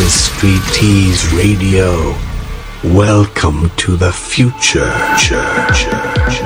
Mystery Tease Radio. Welcome to the future. Church.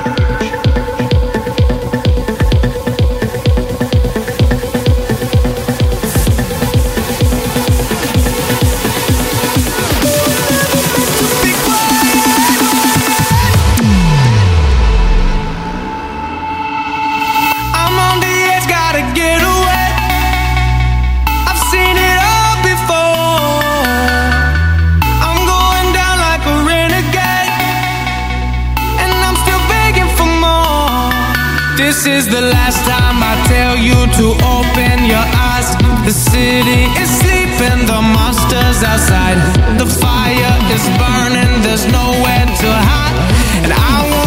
This is the last time I tell you to open your eyes. The city is sleeping, the monsters outside. The fire is burning, there's nowhere to hide. And I won't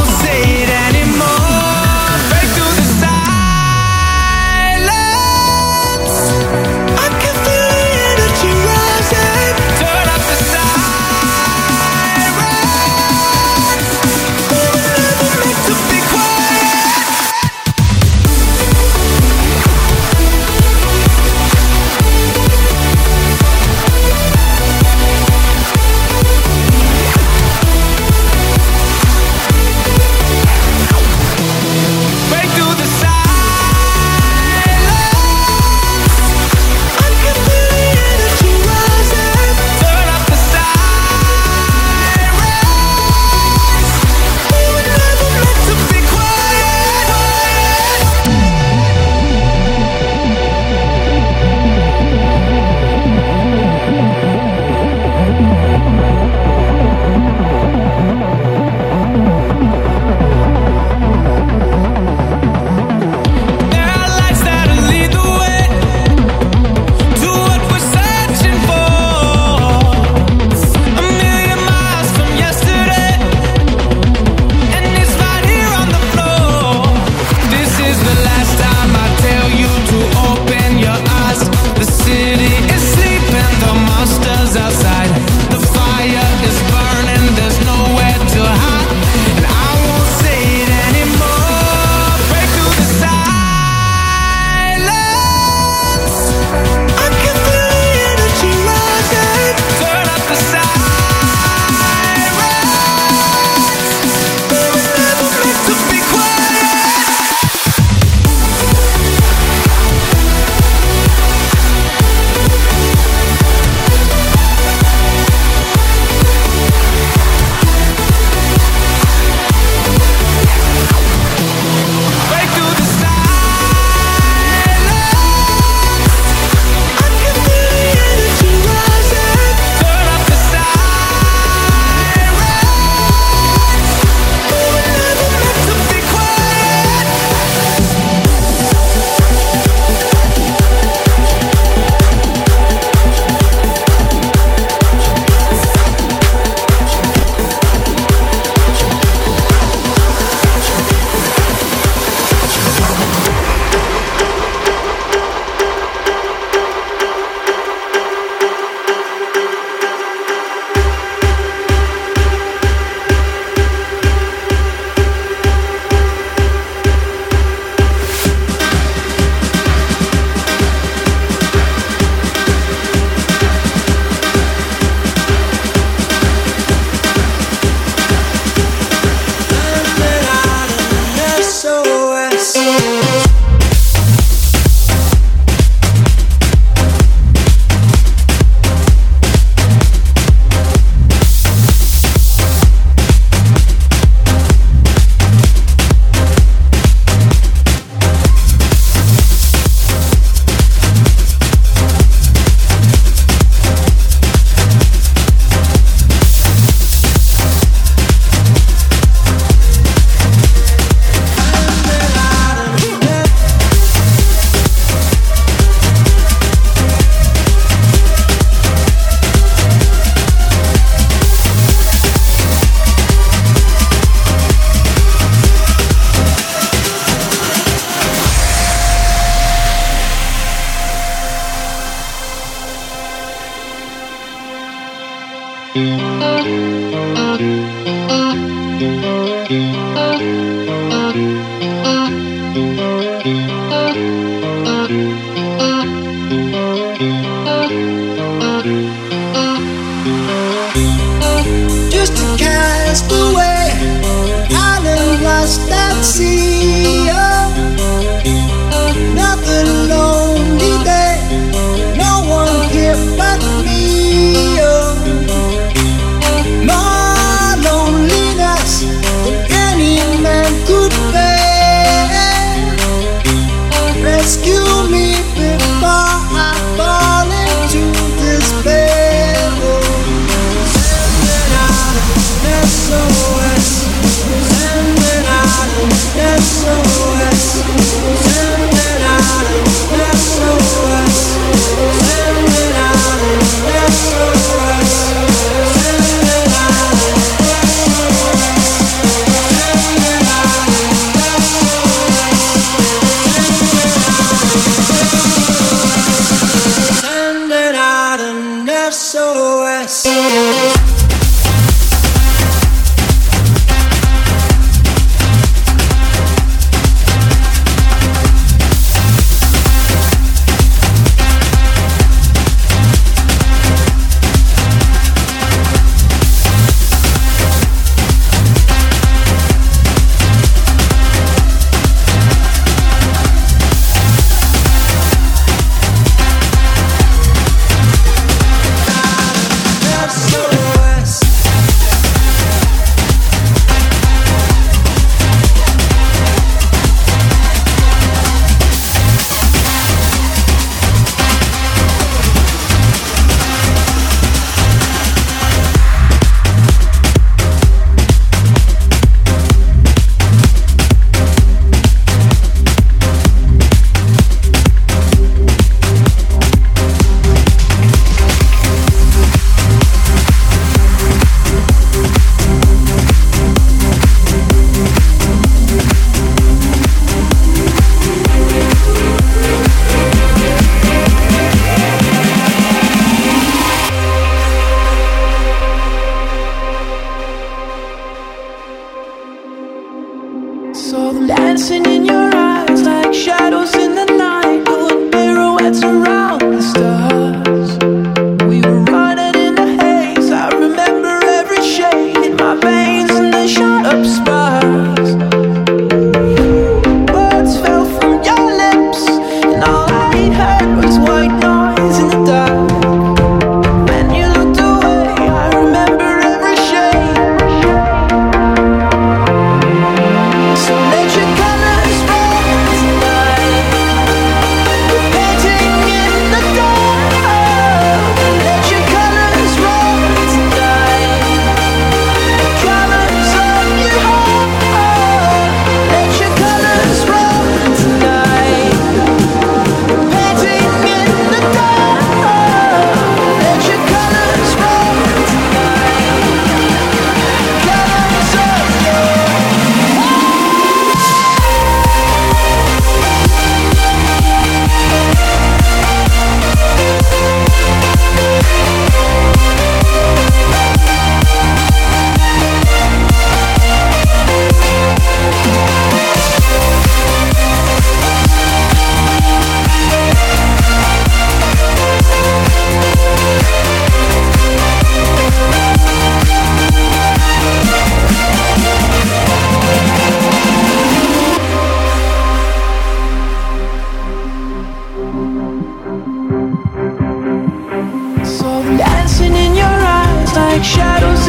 like shadows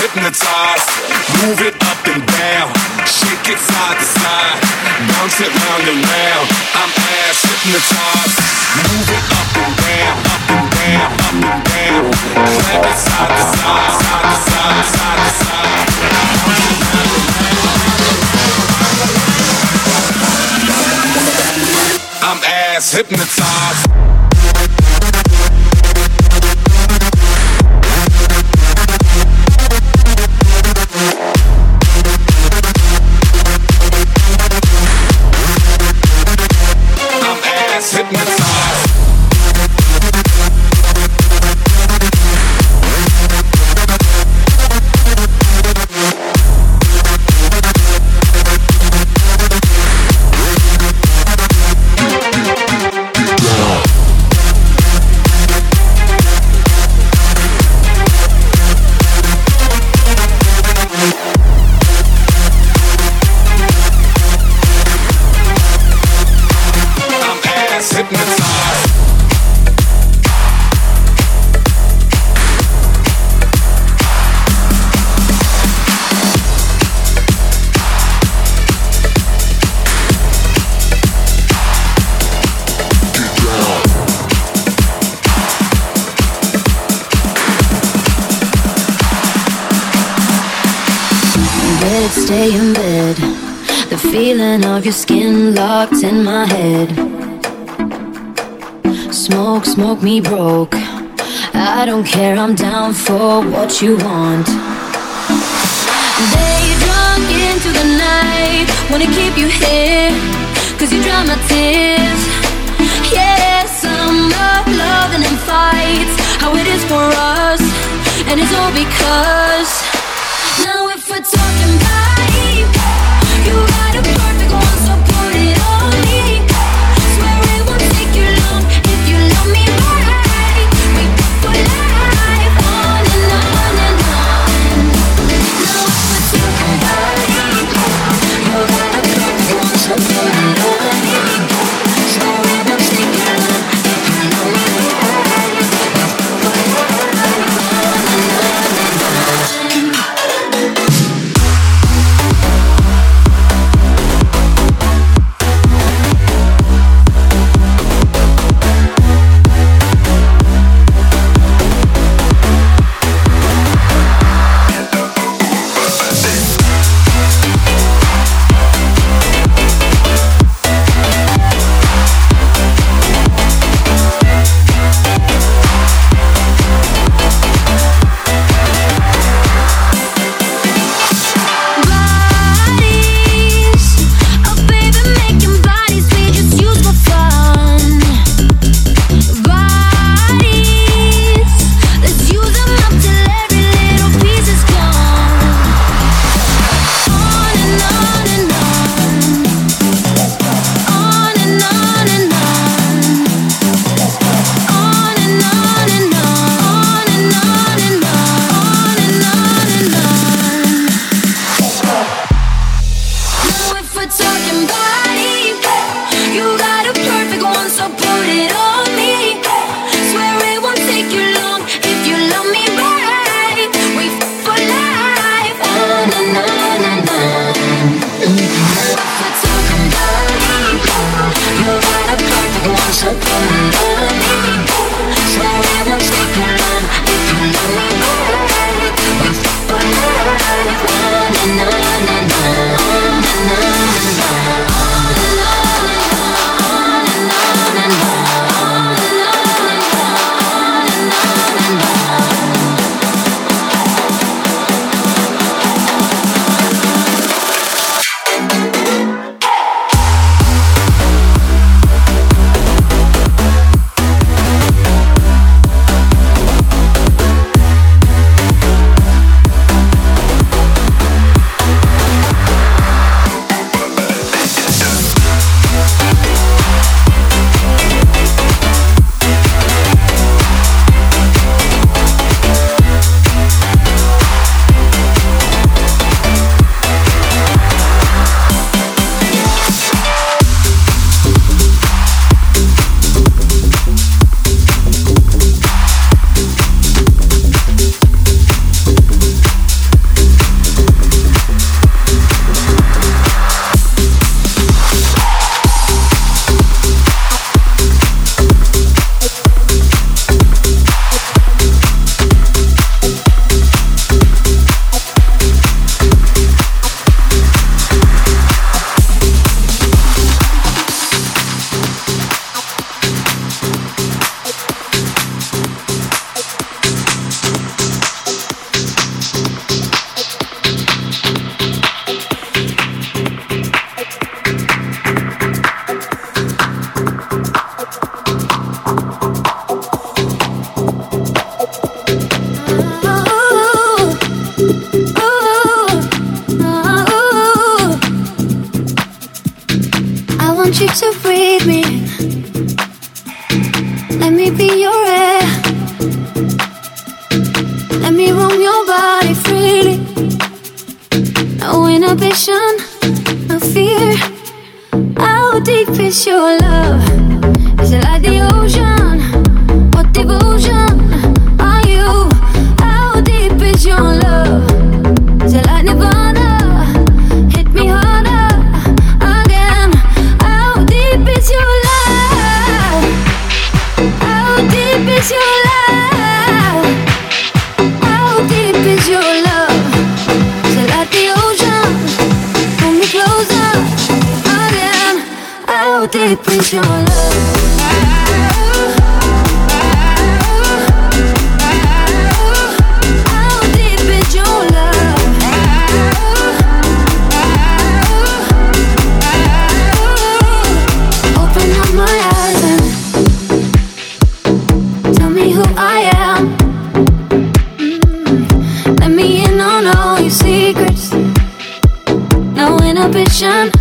hypnotized, move it up and down, shake it side to side, bounce it round and round. I'm ass hypnotized, move it up and down, up and down, up and down, clap it side to side, side to side, side to side. I'm ass hypnotized. Stay in bed. The feeling of your skin locked in my head. Smoke, smoke me broke. I don't care, I'm down for what you want. Day drunk into the night. Wanna keep you here, cause you dry my tears. Yes, I'm loving and fights. How it is for us, and it's all because. Now if we're talking vibe, inhibition,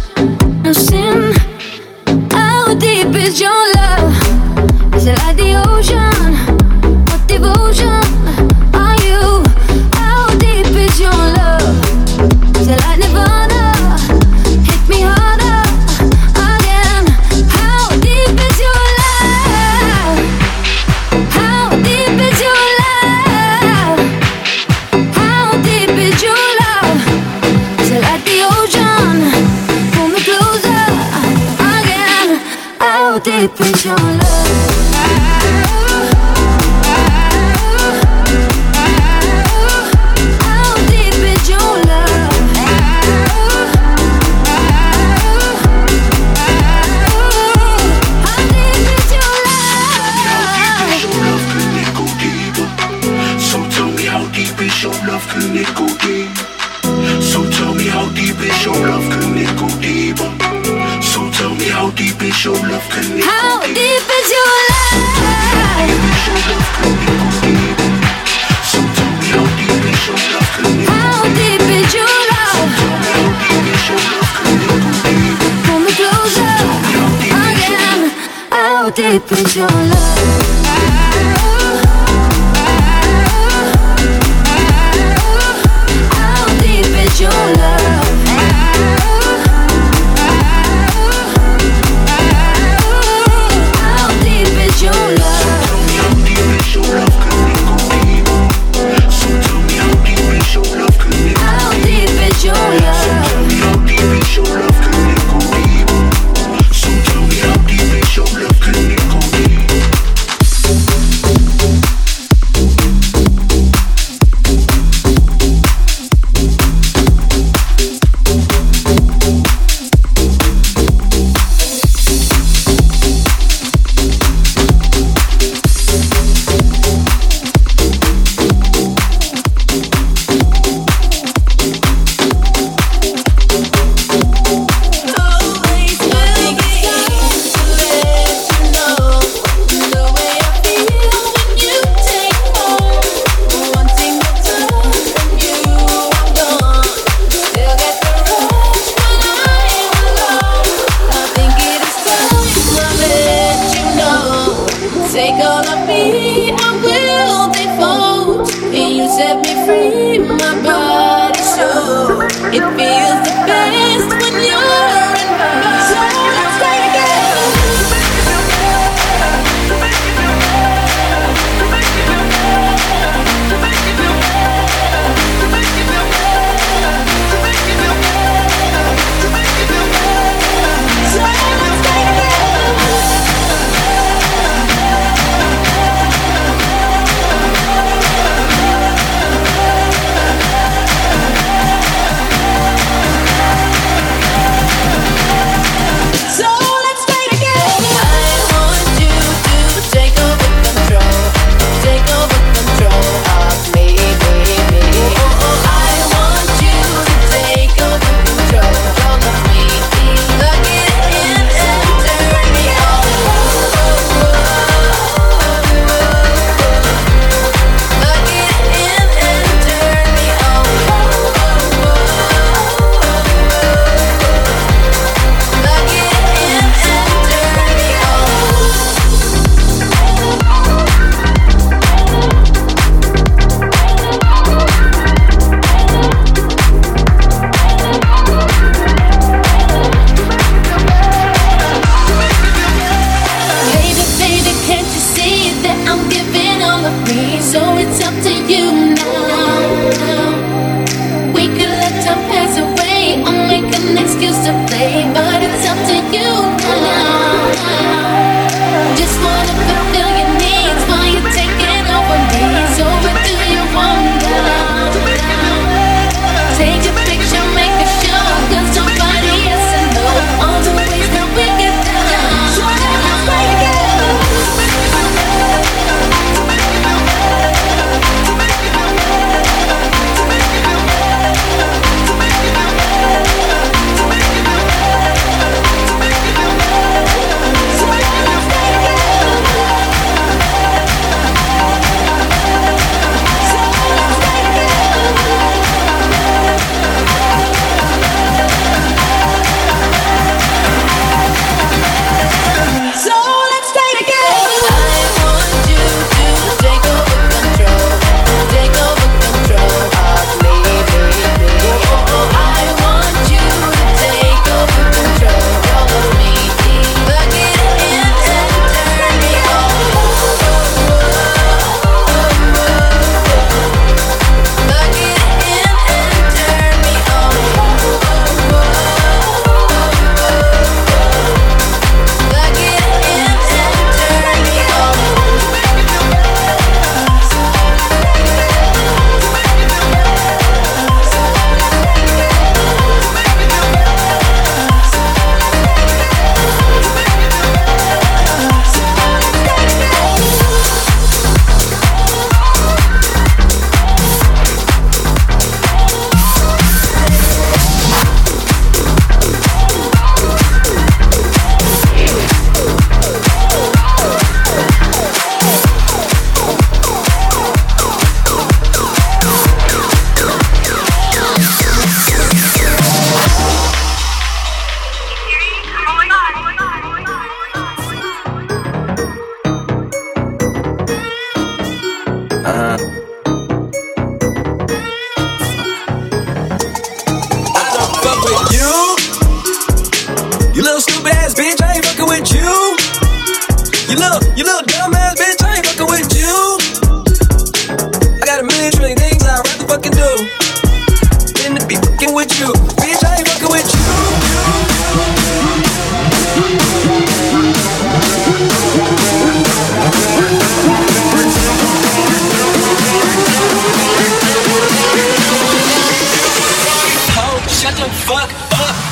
Oh.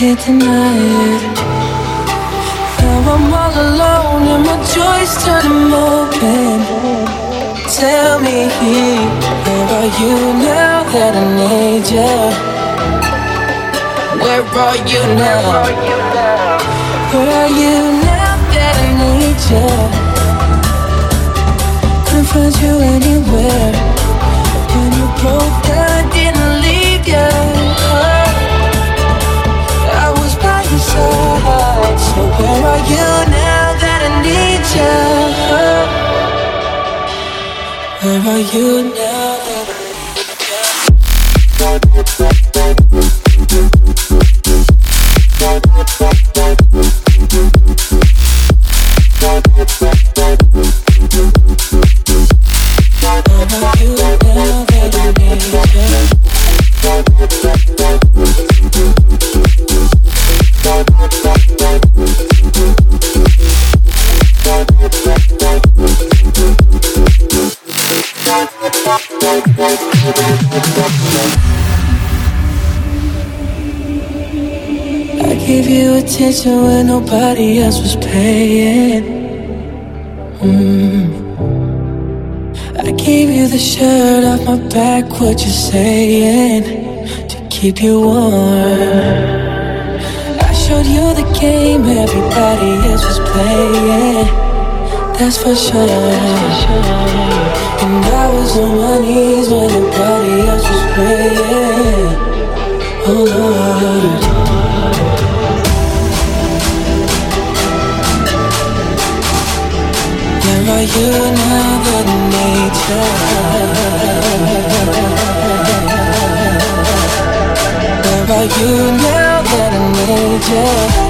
can't deny it Now I'm all alone and my joys turn open Tell me, where are you now that I need you? Where are you now? Where are you now that I need you? Can't find you anywhere When you broke down attention when nobody else was paying. Mm. I gave you the shirt off my back, what you saying? To keep you warm. I showed you the game everybody else was playing. That's for sure. And I was on my knees when nobody else was praying. Oh Lord. You now, the nature? Where are you now that I?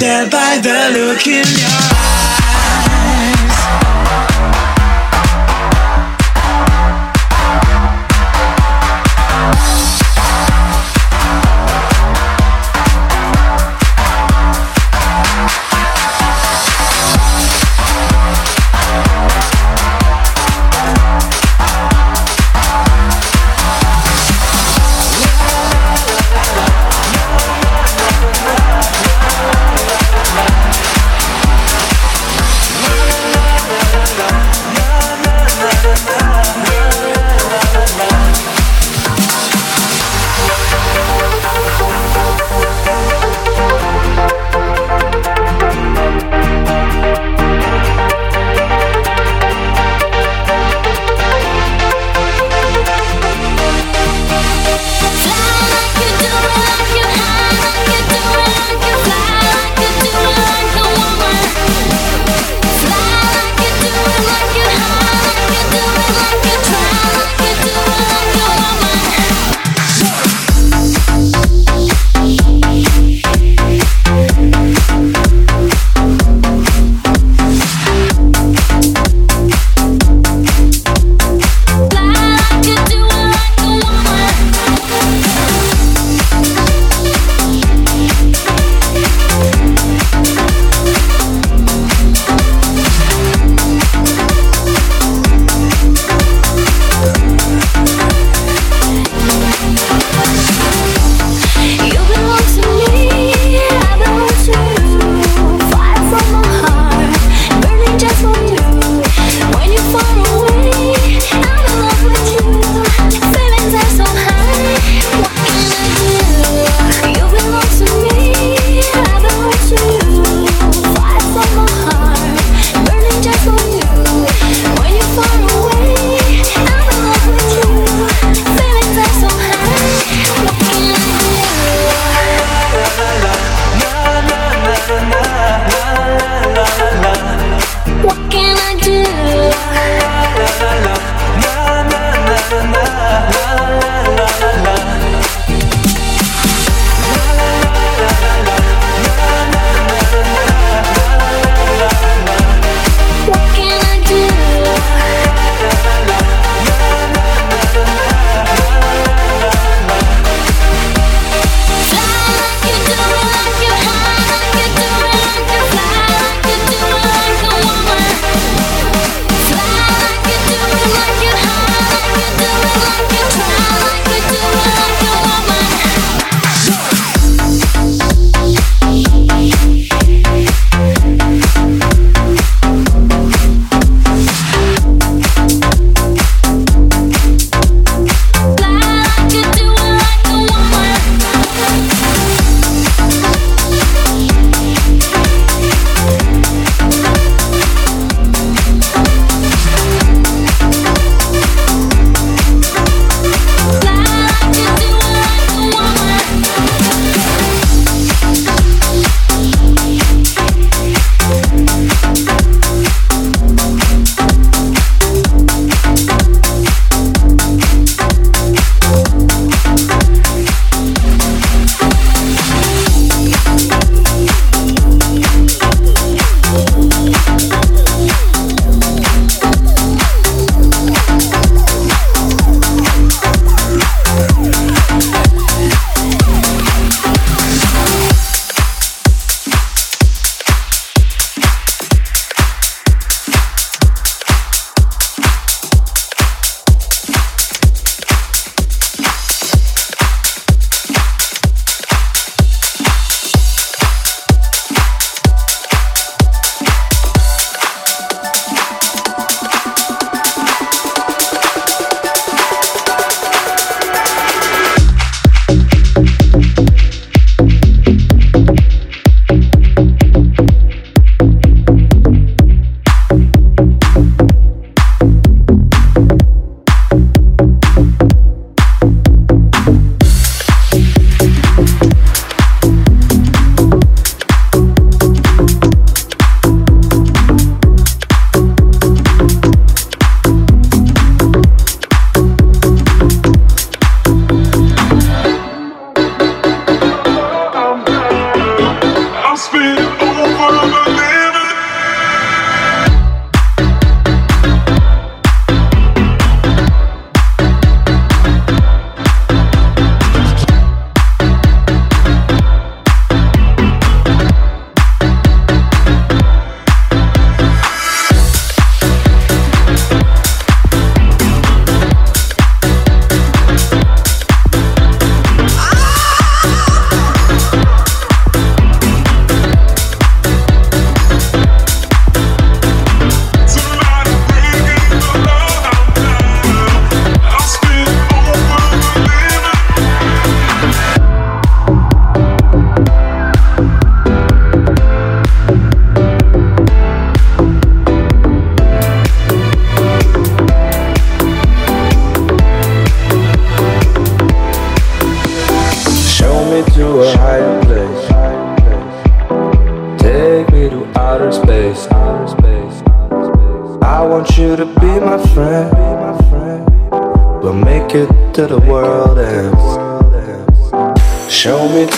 Tell by the look in your eyes.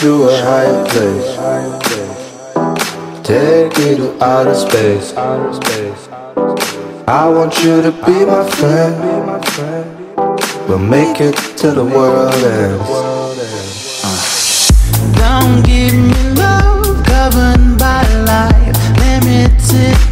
To a higher place. Take me to outer space. I want you to be my friend. We'll make it to the world ends. Don't give me love governed by life, limited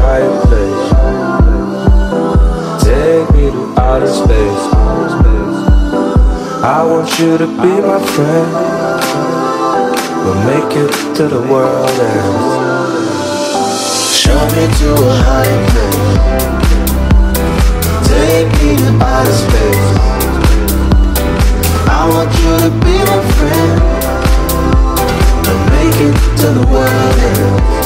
I want you to be my friend. We'll make it to the world ends. Show me to a higher place. Take me to outer space. I want you to be my friend. We'll make it to the world ends.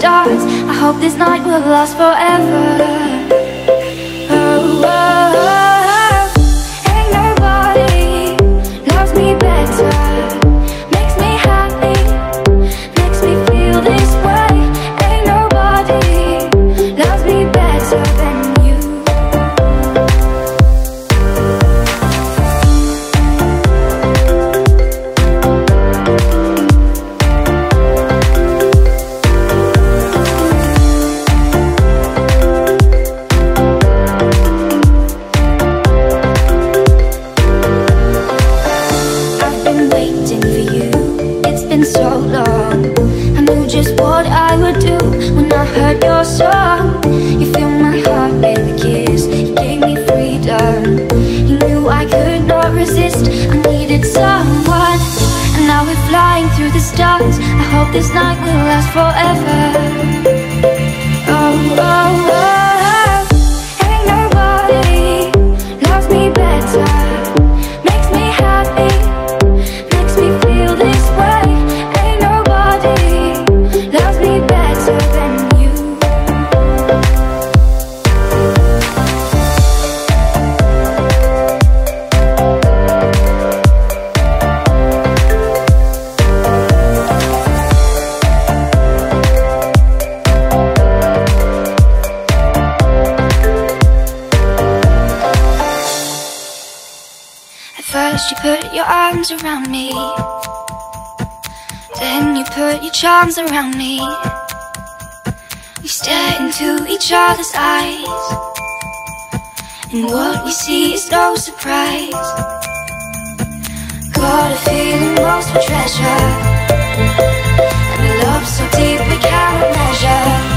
stars. I hope this night will last forever. arms around me. Then you put your charms around me. We stare into each other's eyes. And what we see is no surprise. Got a feeling most for treasure. And a love so deep we cannot measure.